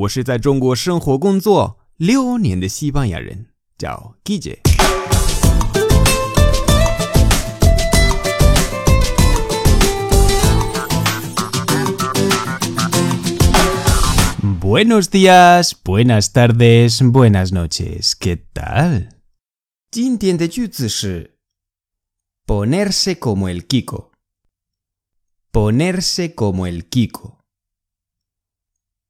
我是在中国生活工作六年的西班牙人，叫 Guille。Buenos días, buenas tardes, buenas noches. ¿Qué tal? 今天的句子是 ponerse como el Kiko. Ponerse como el Kiko.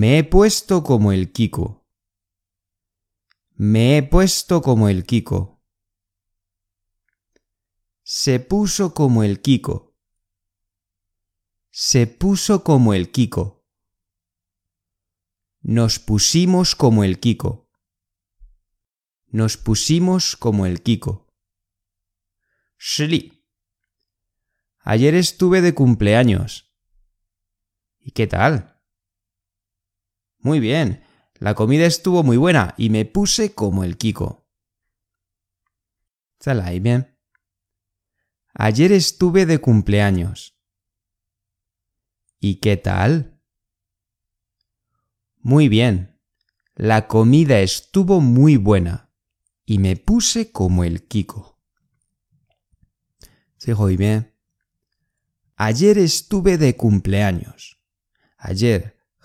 Me he puesto como el Kiko. Me he puesto como el Kiko. Se puso como el Kiko. Se puso como el Kiko. Nos pusimos como el Kiko. Nos pusimos como el Kiko. Shli. Ayer estuve de cumpleaños. ¿Y qué tal? Muy bien, la comida estuvo muy buena y me puse como el Kiko. bien. Ayer estuve de cumpleaños. ¿Y qué tal? Muy bien. La comida estuvo muy buena y me puse como el Kiko. Se bien. Ayer estuve de cumpleaños. Ayer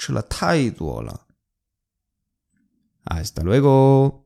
吃了太多了。Hasta luego。